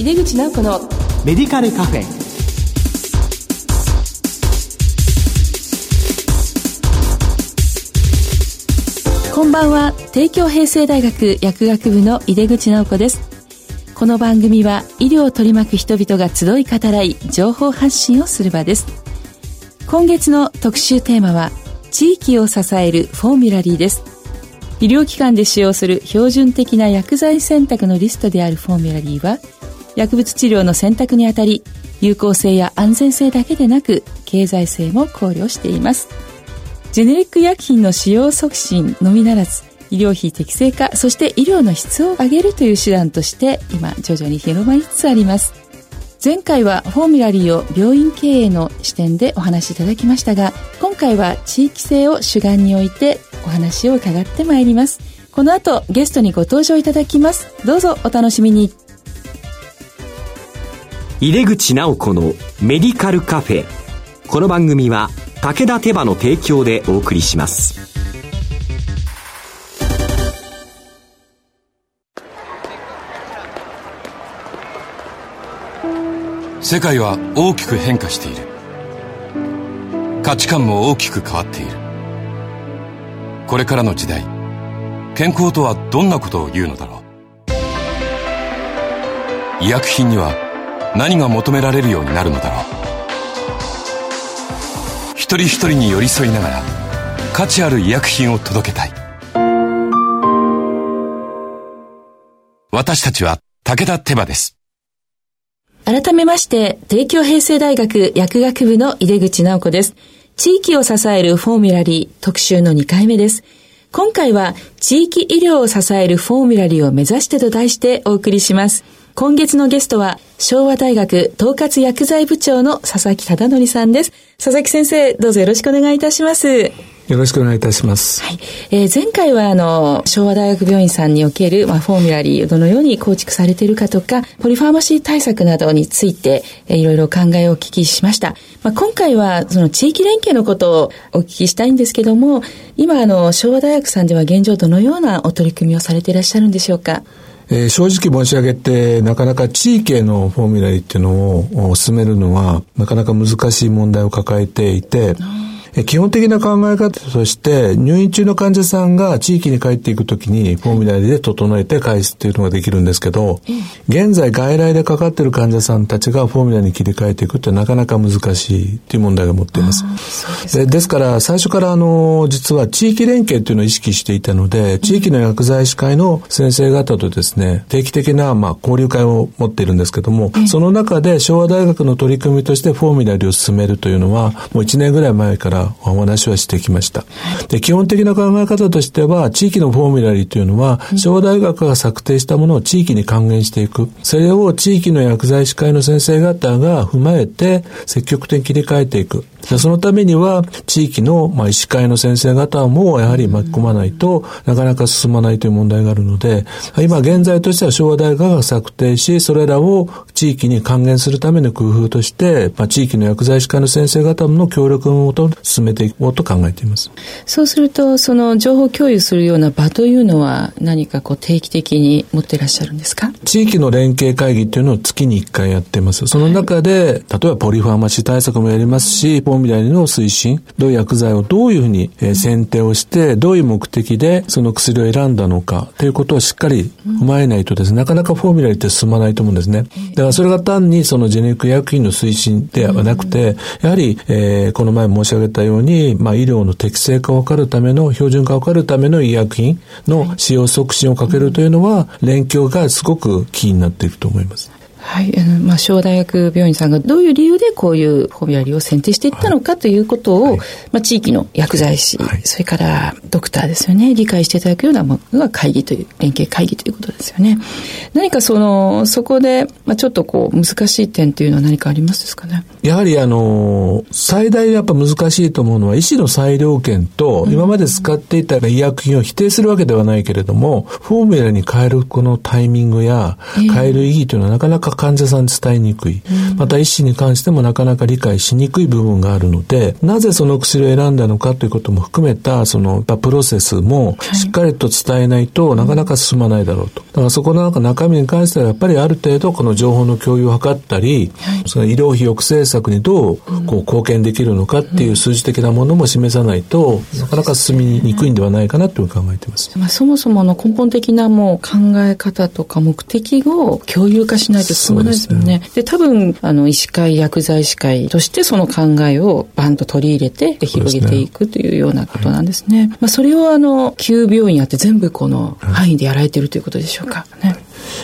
井出口直子のメディカルカフェ。こんばんは。帝京平成大学薬学部の井出口直子です。この番組は医療を取り巻く人々が集い語らい情報発信をする場です。今月の特集テーマは地域を支えるフォーミュラリーです。医療機関で使用する標準的な薬剤選択のリストであるフォーミュラリーは薬物治療の選択にあたり有効性や安全性だけでなく経済性も考慮しています。ジェネリック薬品の使用促進のみならず医療費適正化そして医療の質を上げるという手段として今徐々に広まりつつあります。前回はフォーミュラリーを病院経営の視点でお話しいただきましたが今回は地域性を主眼に置いてお話を伺ってまいります。この後ゲストにご登場いただきます。どうぞお楽しみに。入れ口直子のメディカルカフェ。この番組は武田手羽の提供でお送りします。世界は大きく変化している。価値観も大きく変わっている。これからの時代健康とはどんなことを言うのだろう。医薬品には何が求められるようになるのだろう一人一人に寄り添いながら価値ある医薬品を届けたい私たちは武田手羽です改めまして、帝京平成大学薬学部の井出口直子です。地域を支えるフォーミュラリー特集の2回目です。今回は地域医療を支えるフォーミュラリーを目指してと題してお送りします。今月のゲストは昭和大学統括薬剤部長の佐々木忠則さんです。佐々木先生、どうぞよろしくお願いいたします。よろしくお願いいたします。はい。えー、前回はあの、昭和大学病院さんにおける、まあ、フォーミュラリーをどのように構築されているかとか、ポリファーマシー対策などについて、えー、いろいろ考えをお聞きしました。まあ、今回はその地域連携のことをお聞きしたいんですけども、今あの、昭和大学さんでは現状どのようなお取り組みをされていらっしゃるんでしょうか？えー、正直申し上げて、なかなか地域へのフォーミュラリーっていうのを進めるのは、なかなか難しい問題を抱えていて、基本的な考え方として、入院中の患者さんが地域に帰っていくときに、フォーミュラリで整えて返すっていうのができるんですけど、現在外来でかかっている患者さんたちがフォーミュラに切り替えていくってなかなか難しいっていう問題が持っています。でですから、最初からあの、実は地域連携っていうのを意識していたので、地域の薬剤師会の先生方とですね、定期的な、まあ、交流会を持っているんですけども、その中で昭和大学の取り組みとしてフォーミュラリを進めるというのは、もう1年ぐらい前からお話はしてきました。で、基本的な考え方としては、地域のフォーミュラリーというのは、昭和大学が策定したものを地域に還元していく。それを地域の薬剤師会の先生方が踏まえて、積極的に切り替えていく。でそのためには、地域の、まあ、医師会の先生方もやはり巻き込まないとなかなか進まないという問題があるので、今現在としては昭和大学が策定し、それらを地域に還元するための工夫として、まあ、地域の薬剤師会の先生方の協力のもと進めていこうと考えています。そうすると、その情報共有するような場というのは何かこう定期的に持っていらっしゃるんですか？地域の連携会議っていうのを月に1回やってます。その中で、はい、例えばポリファーマシー対策もやりますし、フォーミュラリの推進、どういう薬剤をどういうふうに、えー、選定をして、どういう目的でその薬を選んだのかということをしっかり踏まえないとですね、なかなかフォーミュラリって進まないと思うんですね。だからそれが単にそのジェネリック薬品の推進ではなくて、やはり、えー、この前申し上げたように、まあ医療の適正化を図るための、標準化を図るための医薬品の使用促進をかけるというのは、連携がすごくキーになっていくと思います。はい、あの、まあ、昭和大学病院さんがどういう理由でこういうフォミュラリーを選定していったのかということを、はい、まあ、地域の薬剤師、はい、それからドクターですよね、理解していただくようなものが会議という、連携会議ということですよね。何かその、そこで、まあ、ちょっとこう、難しい点というのは何かありますですかね？やはりあの、最大やっぱ難しいと思うのは、医師の裁量権と、今まで使っていた医薬品を否定するわけではないけれども、フォーミュラに変えるこのタイミングや、変える意義というのはなかなかか患者さんに伝えにくい。また医師に関してもなかなか理解しにくい部分があるので、なぜその薬を選んだのかということも含めた、その、プロセスもしっかりと伝えないとなかなか進まないだろうと。だからそこの中身に関してはやっぱりある程度この情報の共有を図ったり、その医療費抑制策にどうこう貢献できるのかっていう数字的なものも示さないと、なかなか進みにくいんではないかなと考えています。まあ、そもそもの根本的なもう考え方とか目的を共有化しないと進まないですよね。で、多分、あの、医師会、薬剤師会としてその考えをバンと取り入れて広げていくというようなことなんですね。まあ、それをあの、旧病院あって全部この範囲でやられているということでしょうか。ね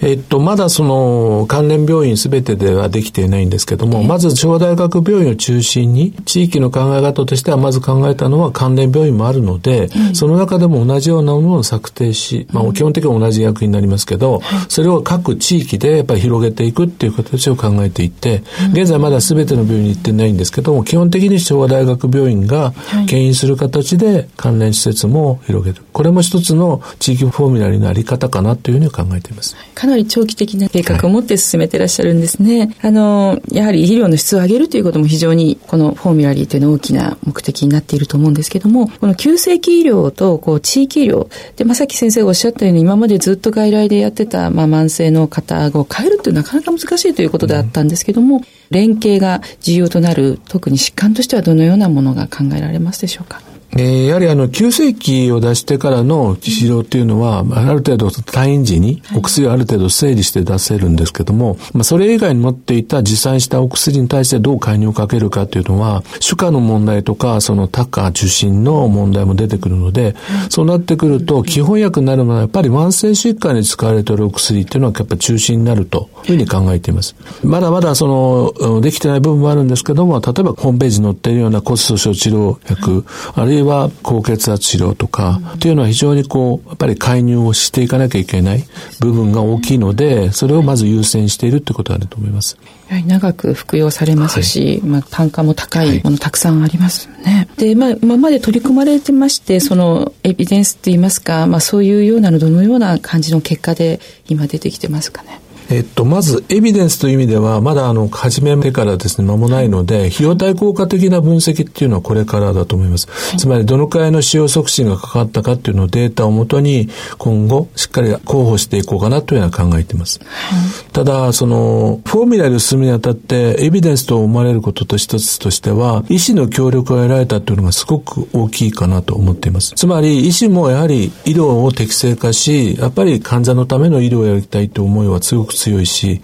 えっと、まだその関連病院すべてではできていないんですけども、まず超大学病院を中心に、地域の考え方としてはまず考えたのは関連病院もあるので、その中でも同じようなものを策定し、まあ基本的には同じ役になりますけど、それを各地域でやっぱり広げていくっていう形を考えていて、現在まだすべての病院に行ってないんですけども、基本的に昭和大学病院が牽引する形で関連施設も広げる。これも一つの地域フォーミュラリーのあり方かなというふうに考えています。かなり長期的な計画を持って進めてらっしゃるんですね。はい、あの、やはり医療の質を上げるということも非常にこのフォーミュラリーというのは大きな目的になっていると思うんですけども、この急性期医療とこう地域医療で、ま、さき先生がおっしゃったように今までずっと外来でやってた、まあ、慢性の方を変えるってなかなか難しいということであったんですけども、うん、連携が重要となる特に疾患としてはどのようなものが考えられますでしょうか？えー、やはりあの、急性期を出してからの治療っていうのは、ある程度退院時にお薬をある程度整理して出せるんですけども、まあ、それ以外に持っていた持参したお薬に対してどう介入をかけるかっていうのは、主荷の問題とか、その多価受診の問題も出てくるので、そうなってくると、基本薬になるのはやっぱり慢性疾患に使われているお薬っていうのはやっぱり中心になるというふうに考えています。まだまだその、できてない部分もあるんですけども、例えばホームページに載っているような骨粗鬆治療薬、あるいは高血圧治療とか、っていうのは非常にこう、やっぱり介入をしていかなきゃいけない部分が大きいので、それをまず優先しているってことあると思います。やはり長く服用されますし、はい、まあ単価も高いものたくさんありますよね。はい、で、まあ今まで取り組まれてまして、そのエビデンスって言いますか、まあそういうようなのどのような感じの結果で今出てきてますかね？えっと、まず、エビデンスという意味では、まだあの、始めてからですね、間もないので、費用対効果的な分析っていうのはこれからだと思います。はい、つまり、どのくらいの使用促進がかかったかっていうのをデータをもとに、今後、しっかり候補していこうかなというのは考えています。はい、ただ、その、フォーミュラルを進むにあたって、エビデンスと思われることと一つとしては、医師の協力を得られたというのがすごく大きいかなと思っています。つまり、医師もやはり医療を適正化し、やっぱり患者のための医療をやりたいという思いはすごく強いし、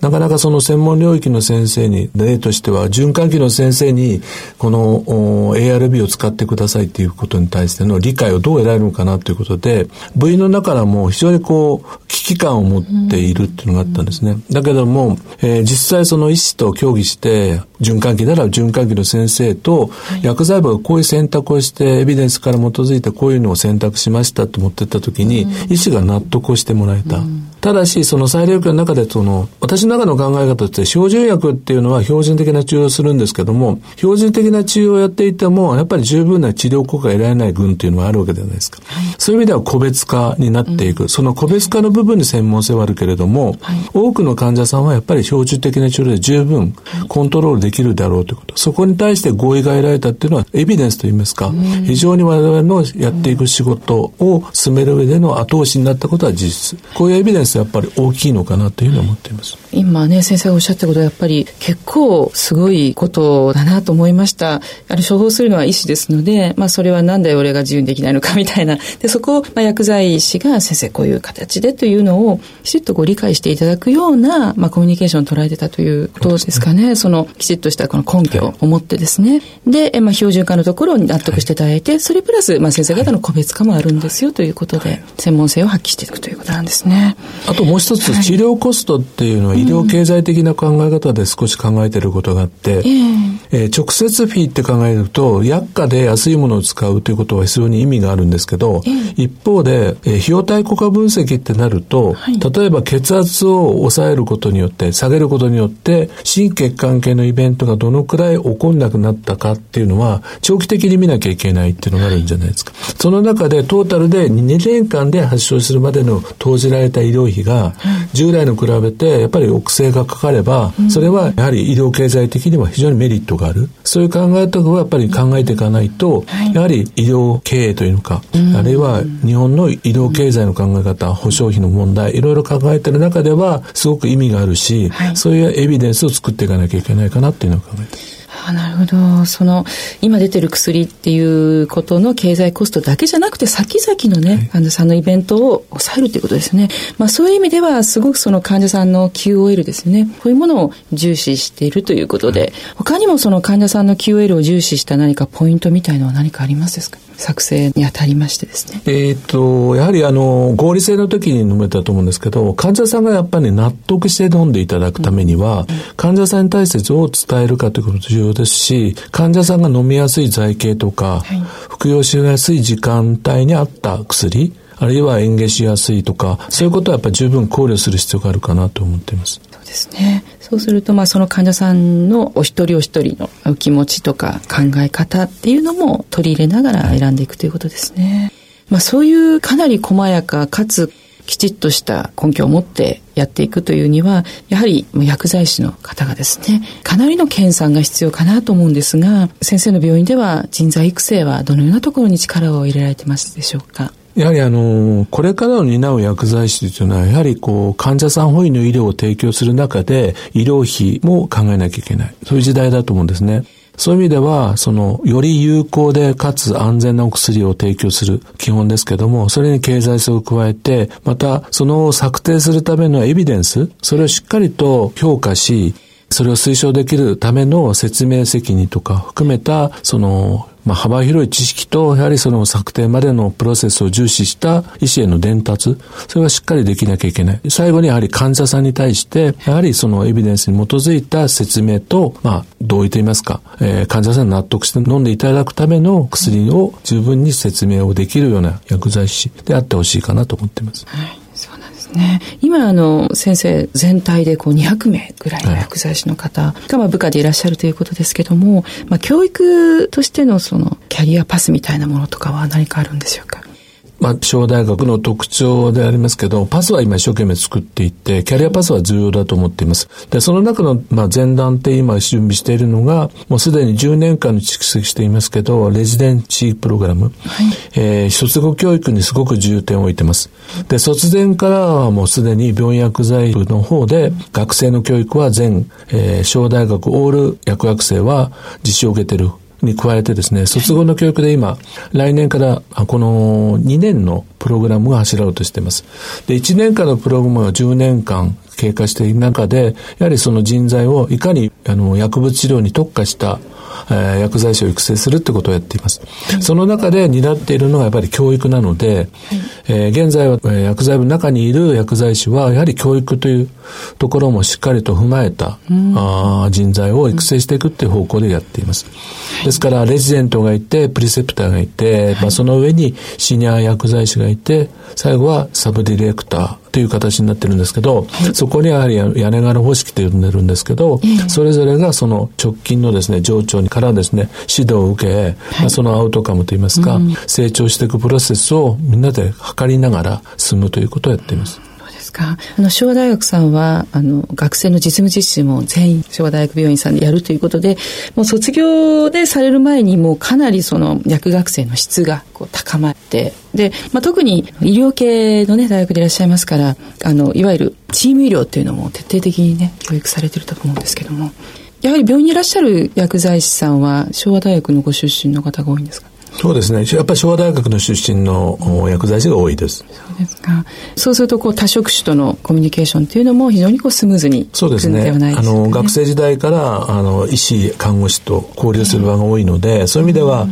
なかなかその専門領域の先生に、例としては、循環器の先生に、この ARB を使ってくださいっていうことに対しての理解をどう得られるのかなということで、部員の中からも非常にこう、危機感を持っているっていうのがあったんですね。だけども、えー、実際その医師と協議して、循環器なら循環器の先生と、薬剤部がこういう選択をして、エビデンスから基づいてこういうのを選択しましたと思ってった時に、医師が納得をしてもらえた。ただし、その裁量権の中で、その、私の中の考え方として、標準薬っていうのは標準的な治療をするんですけども、標準的な治療をやっていても、やっぱり十分な治療効果が得られない群っていうのはあるわけじゃないですか。はい、そういう意味では個別化になっていく。うん、その個別化の部分に専門性はあるけれども、はい、多くの患者さんはやっぱり標準的な治療で十分コントロールできるだろうということ。そこに対して合意が得られたっていうのは、エビデンスといいますか、うん、非常に我々のやっていく仕事を進める上での後押しになったことは事実。こういうエビデンスはやっぱり大きいのかなというふうに思っています。今ね、先生がおっしゃったことはやっぱり結構すごいことだなと思いました。あれ処方するのは医師ですので、まあそれはなんで俺が自由にできないのかみたいな。で、そこを、まあ、薬剤師が先生こういう形でというのをきちっとご理解していただくような、まあコミュニケーションを捉えてたということですかね。そ、ね、のきちっとしたこの根拠を持ってですね。で、まあ標準化のところに納得していただいて、はい、それプラス、まあ先生方の個別化もあるんですよということで、専門性を発揮していくということなんですね。あともう一つ、治療コストっていうのは医療経済的な考え方で少し考えていることがあって、えー、直接フィーって考えると、薬価で安いものを使うということは非常に意味があるんですけど、えー、一方で、えー、費用対効果分析ってなると、はい、例えば血圧を抑えることによって、下げることによって、心血管系のイベントがどのくらい起こんなくなったかっていうのは、長期的に見なきゃいけないっていうのがあるんじゃないですか。はい、その中でトータルで2年間で発症するまでの投じられた医療費が、従来の比べてやっぱり抑制がかかれば、それはやはり医療経済的には非常にメリットがある。そういう考え方はやっぱり考えていかないと、やはり医療経営というのか、あるいは日本の医療経済の考え方、保障費の問題、いろいろ考えてる中では、すごく意味があるし、そういうエビデンスを作っていかなきゃいけないかなっていうのを考えて。あなるほど。その、今出てる薬っていうことの経済コストだけじゃなくて、先々のね、患者さんのイベントを抑えるということですね。まあそういう意味では、すごくその患者さんの QOL ですね。こういうものを重視しているということで、はい、他にもその患者さんの QOL を重視した何かポイントみたいのは何かありますですか？作成にあたりましてですね。えっ、と、やはりあの、合理性の時に述べたと思うんですけど、患者さんがやっぱり納得して飲んでいただくためには、うん、患者さんに対してどう伝えるかということ重要ですし、患者さんが飲みやすい剤形とか、はい、服用しやすい時間帯に合った薬、あるいは嚥下しやすいとか、そういうことはやっぱり十分考慮する必要があるかなと思っています。そうですね。そうすると、まあ、その患者さんのお一人お一人のお気持ちとか考え方っていうのも取り入れながら選んでいくということですね。まあ、そういうかなり細やかかつきちっとした根拠を持ってやっていくというには、やはり薬剤師の方がですね、かなりの研鑽が必要かなと思うんですが、先生の病院では人材育成はどのようなところに力を入れられてますでしょうか？やはりあの、これからの担う薬剤師というのは、やはりこう、患者さん本位の医療を提供する中で、医療費も考えなきゃいけない。そういう時代だと思うんですね。そういう意味では、その、より有効でかつ安全なお薬を提供する基本ですけども、それに経済性を加えて、また、その策定するためのエビデンス、それをしっかりと評価し、それを推奨できるための説明責任とか含めた、その、まあ、幅広い知識と、やはりその策定までのプロセスを重視した医師への伝達、それがしっかりできなきゃいけない。最後にやはり患者さんに対して、やはりそのエビデンスに基づいた説明と、まあ、同意と言いますか、えー、患者さんに納得して飲んでいただくための薬を十分に説明をできるような薬剤師であってほしいかなと思っています。はいね。今、あの、先生全体でこう200名ぐらいの薬剤師の方が、まあ、部下でいらっしゃるということですけども、まあ、教育としてのその、キャリアパスみたいなものとかは何かあるんでしょうか？まあ、小大学の特徴でありますけど、パスは今一生懸命作っていって、キャリアパスは重要だと思っています。で、その中の、まあ、前段って今準備しているのが、もうすでに10年間の蓄積していますけど、レジデンシープログラム。はい、えー、卒業教育にすごく重点を置いてます。で、卒前からはもうすでに病院薬剤部の方で、学生の教育は全、えー、小大学オール薬学生は実施を受けているに加えてですね、卒業の教育で今、来年からこの2年のプログラムが走ろうとしています。で、1年間のプログラムが10年間経過している中で、やはりその人材をいかにあの薬物治療に特化したえー、薬剤師を育成するってことをやっています。その中で担っているのがやっぱり教育なので、はい、えー、現在は、えー、薬剤部の中にいる薬剤師はやはり教育というところもしっかりと踏まえた、うん、あ人材を育成していくっていう方向でやっています。ですから、レジデントがいて、プリセプターがいて、まあ、その上にシニア薬剤師がいて、最後はサブディレクター、という形になってるんですけど、はい、そこにやはり屋根柄方式と呼んでるんですけど、それぞれがその直近のですね、上長にからですね、指導を受け、はい、まあ、そのアウトカムといいますか、うん、成長していくプロセスをみんなで測りながら進むということをやっています。ですか？あの、昭和大学さんは、あの、学生の実務実習も全員昭和大学病院さんでやるということで、もう卒業でされる前にもうかなりその薬学生の質がこう高まって、で、まあ、特に医療系のね、大学でいらっしゃいますから、あの、いわゆるチーム医療っていうのも徹底的にね、教育されてると思うんですけども、やはり病院にいらっしゃる薬剤師さんは昭和大学のご出身の方が多いんですか？そうですね。やっぱり昭和大学の出身の薬剤師が多いです。そうですか。そうすると、こう、多職種とのコミュニケーションっていうのも非常にこうスムーズにそうですね。あの、学生時代から、あの、医師、看護師と交流する場が多いので、そういう意味では、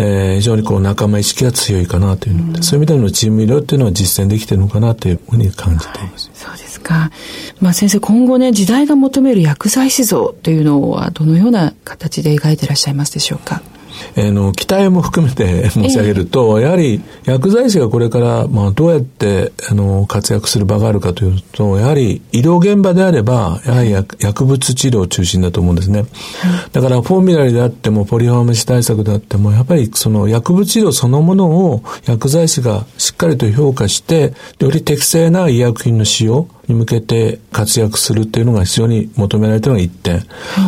えー、非常にこう仲間意識が強いかなというので、うん、そういう意味でのチーム医療っていうのは実践できてるのかなというふうに感じています。はい、そうですか。まあ先生、今後ね、時代が求める薬剤師像というのはどのような形で描いていらっしゃいますでしょうか？えー、の期待も含めて 申し上げると、えー、やはり薬剤師がこれから、まあ、どうやってあの活躍する場があるかというとやはり医療現場であればやはり薬物治療中心だと思うんですね、はい、だからフォーミュラリであってもポリファーマシ対策であってもやっぱりその薬物治療そのものを薬剤師がしっかりと評価してより適正な医薬品の使用に向けて活躍するっていうのが非常に求められているのが一点、はい、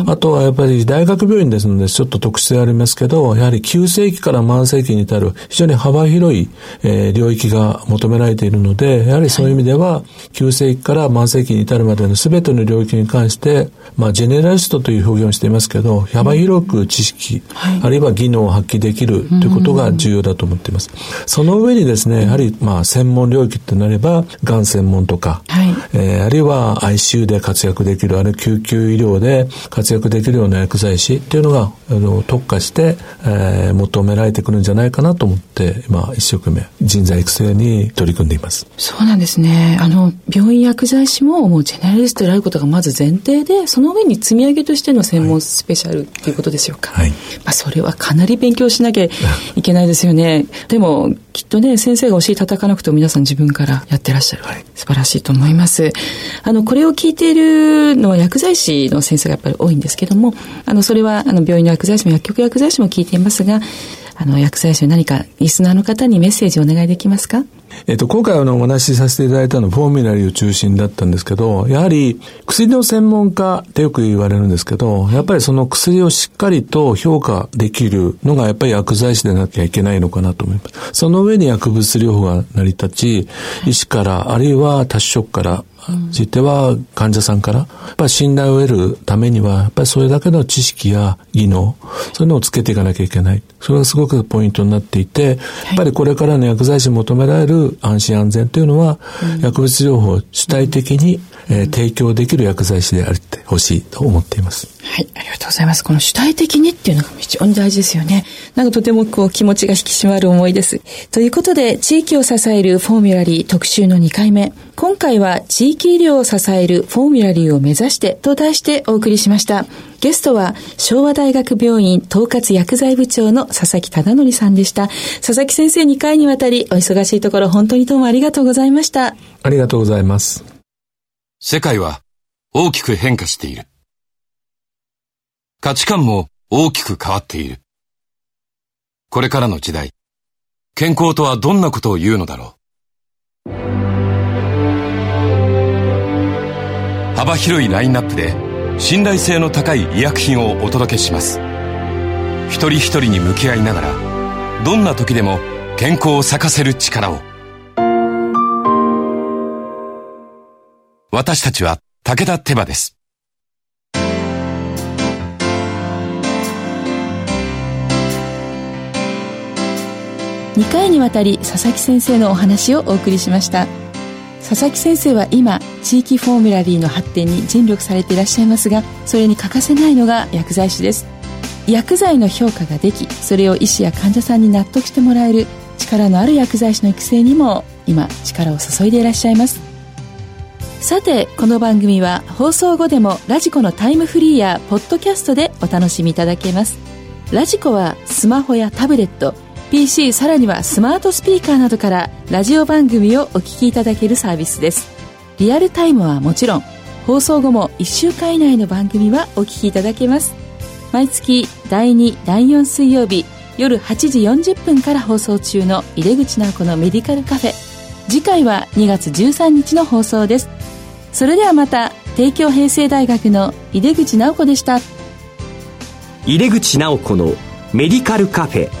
あとはやっぱり大学病院ですのでちょっと特殊でありますけどやはり急性期から慢性期に至る非常に幅広い、えー、領域が求められているのでやはりそういう意味では、急性期から慢性期に至るまでの全ての領域に関してまあジェネラリストという表現をしていますけど幅広く知識、はい、あるいは技能を発揮できるということが重要だと思っています。その上にですねやはりまあ専門領域となればがん専門とか、はいえー、あるいは ICU で活躍できる、あるいは救急医療で活躍できるような薬剤師っていうのが、あの、特化して、えー、求められてくるんじゃないかなと思って、今、一生懸命人材育成に取り組んでいます。そうなんですね。あの、病院薬剤師ももうジェネラリストであることがまず前提で、その上に積み上げとしての専門スペシャルっていうことでしょうか。はい。まあ、それはかなり勉強しなきゃいけないですよね。でも、きっとね、先生がお尻叩かなくても皆さん自分からやってらっしゃる。はい、素晴らしいと思います。あの、これを聞いているのは薬剤師の先生がやっぱり多いんですけども、あの、それは、あの、病院の薬剤師も薬局薬剤師も聞いていますが、あの、薬剤師何かリスナーの方にメッセージをお願いできますか？えっと、今回あの、お話しさせていただいたのはフォーミュラリーを中心だったんですけど、やはり薬の専門家ってよく言われるんですけど、やっぱりその薬をしっかりと評価できるのがやっぱり薬剤師でなきゃいけないのかなと思います。その上に薬物療法が成り立ち、医師から、あるいは多種職からついては患者さんから、やっぱり信頼を得るためには、やっぱりそれだけの知識や技能、そういうのをつけていかなきゃいけない。それがすごくポイントになっていて、やっぱりこれからの薬剤師に求められる安心安全というのは、薬物療法を主体的に、えー、提供できる薬剤師であってほしいと思っています。はい、ありがとうございます。この主体的にっていうのが非常に大事ですよね。なんかとてもこう気持ちが引き締まる思いです。ということで、地域を支えるフォーミュラリー特集の2回目。今回は地域医療を支えるフォーミュラリーを目指してと題してお送りしました。ゲストは昭和大学病院統括薬剤部長の佐々木忠則さんでした。佐々木先生2回にわたりお忙しいところ本当にどうもありがとうございました。ありがとうございます。世界は大きく変化している。価値観も大きく変わっている。これからの時代、健康とはどんなことを言うのだろう。幅広いラインナップで信頼性の高い医薬品をお届けします。一人一人に向き合いながら、どんな時でも健康を咲かせる力を。私たちは武田手羽です。2回にわたり佐々木先生のお話をお送りしました佐々木先生は今地域フォーミュラリーの発展に尽力されていらっしゃいますがそれに欠かせないのが薬剤師です。薬剤の評価ができそれを医師や患者さんに納得してもらえる力のある薬剤師の育成にも今力を注いでいらっしゃいます。さてこの番組は放送後でもラジコのタイムフリーやポッドキャストでお楽しみいただけます。ラジコはスマホやタブレット PC さらにはスマートスピーカーなどからラジオ番組をお聞きいただけるサービスです。リアルタイムはもちろん放送後も1週間以内の番組はお聞きいただけます。毎月第2第4水曜日夜8時40分から放送中の井出口直子のメディカルカフェ。次回は2月13日の放送です。それではまた帝京平成大学の井出口直子でした。井出口直子のメディカルカフェ。